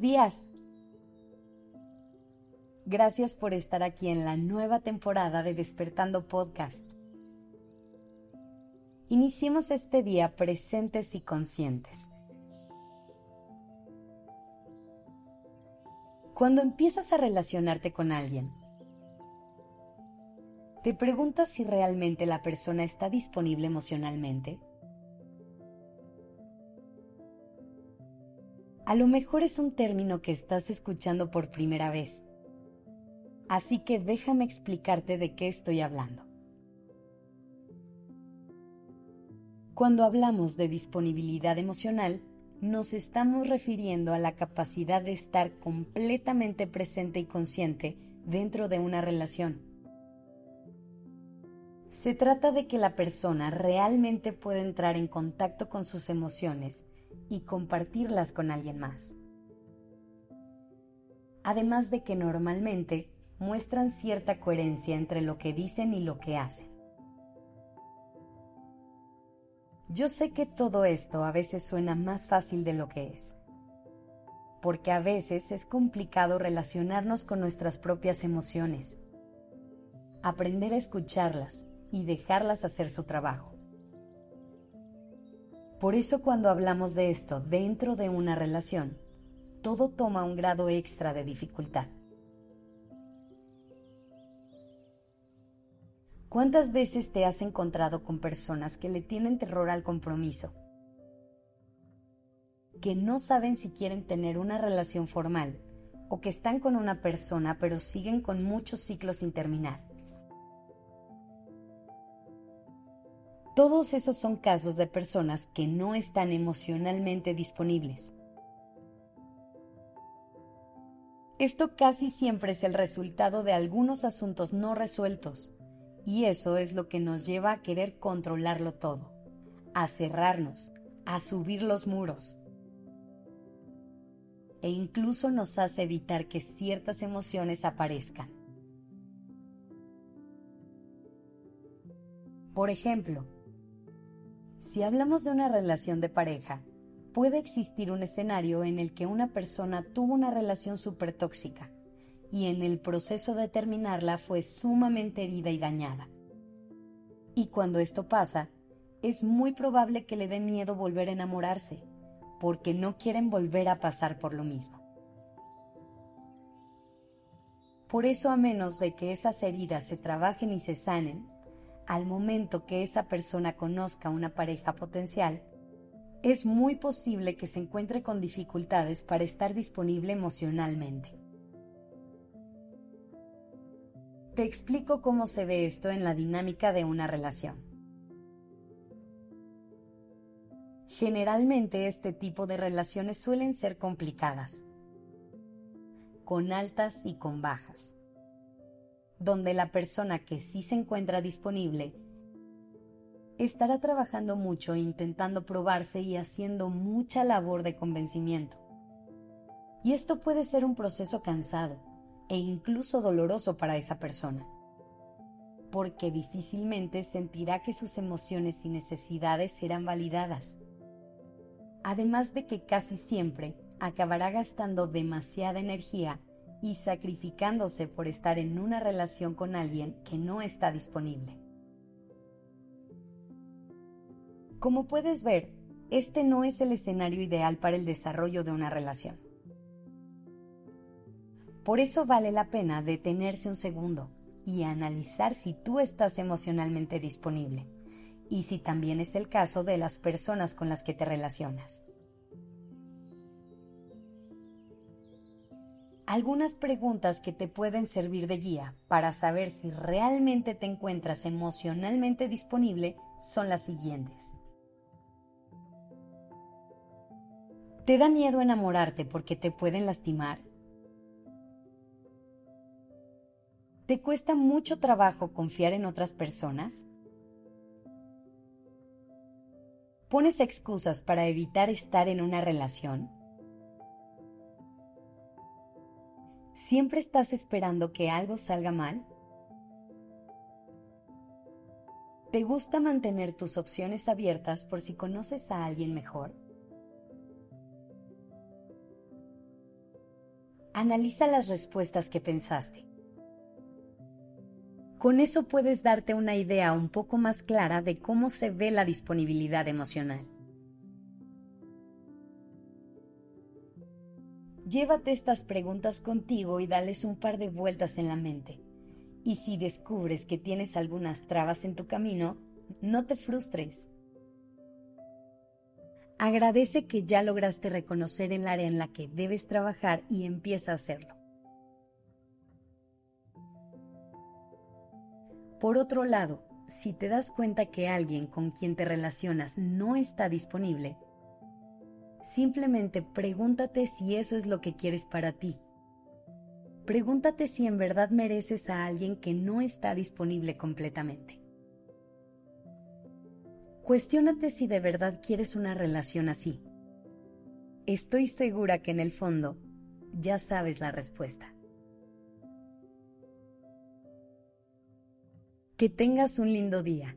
Días. Gracias por estar aquí en la nueva temporada de Despertando Podcast. Iniciemos este día presentes y conscientes. Cuando empiezas a relacionarte con alguien, ¿te preguntas si realmente la persona está disponible emocionalmente? A lo mejor es un término que estás escuchando por primera vez. Así que déjame explicarte de qué estoy hablando. Cuando hablamos de disponibilidad emocional, nos estamos refiriendo a la capacidad de estar completamente presente y consciente dentro de una relación. Se trata de que la persona realmente pueda entrar en contacto con sus emociones y compartirlas con alguien más. Además de que normalmente muestran cierta coherencia entre lo que dicen y lo que hacen. Yo sé que todo esto a veces suena más fácil de lo que es, porque a veces es complicado relacionarnos con nuestras propias emociones, aprender a escucharlas y dejarlas hacer su trabajo. Por eso cuando hablamos de esto dentro de una relación, todo toma un grado extra de dificultad. ¿Cuántas veces te has encontrado con personas que le tienen terror al compromiso? Que no saben si quieren tener una relación formal o que están con una persona pero siguen con muchos ciclos sin terminar. Todos esos son casos de personas que no están emocionalmente disponibles. Esto casi siempre es el resultado de algunos asuntos no resueltos, y eso es lo que nos lleva a querer controlarlo todo, a cerrarnos, a subir los muros. E incluso nos hace evitar que ciertas emociones aparezcan. Por ejemplo, si hablamos de una relación de pareja, puede existir un escenario en el que una persona tuvo una relación súper tóxica y en el proceso de terminarla fue sumamente herida y dañada. Y cuando esto pasa, es muy probable que le dé miedo volver a enamorarse, porque no quieren volver a pasar por lo mismo. Por eso a menos de que esas heridas se trabajen y se sanen, al momento que esa persona conozca una pareja potencial, es muy posible que se encuentre con dificultades para estar disponible emocionalmente. Te explico cómo se ve esto en la dinámica de una relación. Generalmente este tipo de relaciones suelen ser complicadas, con altas y con bajas donde la persona que sí se encuentra disponible estará trabajando mucho intentando probarse y haciendo mucha labor de convencimiento. Y esto puede ser un proceso cansado e incluso doloroso para esa persona, porque difícilmente sentirá que sus emociones y necesidades serán validadas. Además de que casi siempre acabará gastando demasiada energía y sacrificándose por estar en una relación con alguien que no está disponible. Como puedes ver, este no es el escenario ideal para el desarrollo de una relación. Por eso vale la pena detenerse un segundo y analizar si tú estás emocionalmente disponible y si también es el caso de las personas con las que te relacionas. Algunas preguntas que te pueden servir de guía para saber si realmente te encuentras emocionalmente disponible son las siguientes. ¿Te da miedo enamorarte porque te pueden lastimar? ¿Te cuesta mucho trabajo confiar en otras personas? ¿Pones excusas para evitar estar en una relación? ¿Siempre estás esperando que algo salga mal? ¿Te gusta mantener tus opciones abiertas por si conoces a alguien mejor? Analiza las respuestas que pensaste. Con eso puedes darte una idea un poco más clara de cómo se ve la disponibilidad emocional. Llévate estas preguntas contigo y dales un par de vueltas en la mente. Y si descubres que tienes algunas trabas en tu camino, no te frustres. Agradece que ya lograste reconocer el área en la que debes trabajar y empieza a hacerlo. Por otro lado, si te das cuenta que alguien con quien te relacionas no está disponible, Simplemente pregúntate si eso es lo que quieres para ti. Pregúntate si en verdad mereces a alguien que no está disponible completamente. Cuestiónate si de verdad quieres una relación así. Estoy segura que en el fondo ya sabes la respuesta. Que tengas un lindo día.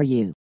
for you.